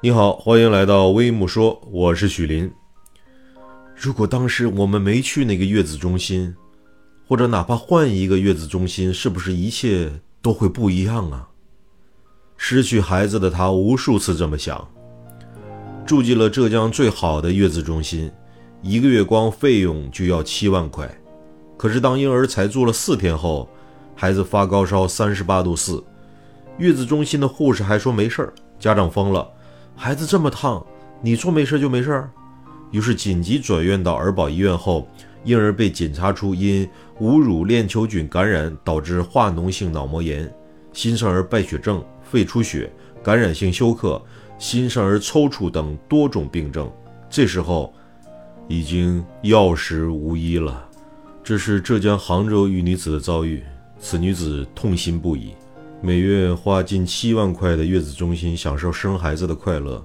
你好，欢迎来到微木说，我是许林。如果当时我们没去那个月子中心，或者哪怕换一个月子中心，是不是一切都会不一样啊？失去孩子的他无数次这么想。住进了浙江最好的月子中心，一个月光费用就要七万块。可是当婴儿才住了四天后，孩子发高烧三十八度四，月子中心的护士还说没事儿，家长疯了。孩子这么烫，你说没事就没事？于是紧急转院到儿保医院后，婴儿被检查出因无乳链球菌感染导致化脓性脑膜炎、新生儿败血症、肺出血、感染性休克、新生儿抽搐等多种病症。这时候已经药石无医了。这是浙江杭州一女子的遭遇，此女子痛心不已。每月花近七万块的月子中心，享受生孩子的快乐，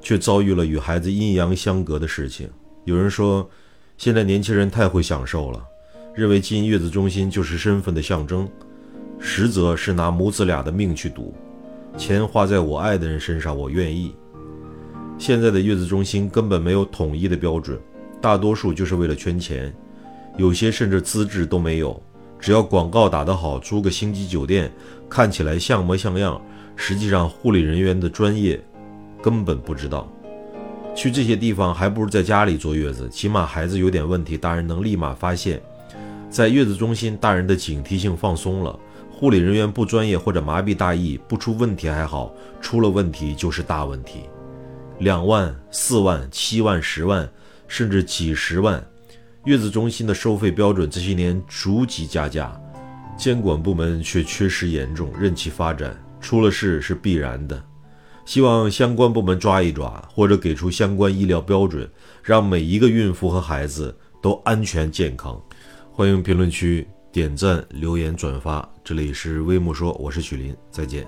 却遭遇了与孩子阴阳相隔的事情。有人说，现在年轻人太会享受了，认为进月子中心就是身份的象征，实则是拿母子俩的命去赌。钱花在我爱的人身上，我愿意。现在的月子中心根本没有统一的标准，大多数就是为了圈钱，有些甚至资质都没有。只要广告打得好，租个星级酒店，看起来像模像样，实际上护理人员的专业根本不知道。去这些地方还不如在家里坐月子，起码孩子有点问题，大人能立马发现。在月子中心，大人的警惕性放松了，护理人员不专业或者麻痹大意，不出问题还好，出了问题就是大问题。两万、四万、七万、十万，甚至几十万。月子中心的收费标准这些年逐级加价，监管部门却缺失严重，任其发展，出了事是必然的。希望相关部门抓一抓，或者给出相关医疗标准，让每一个孕妇和孩子都安全健康。欢迎评论区点赞、留言、转发。这里是微木说，我是许林，再见。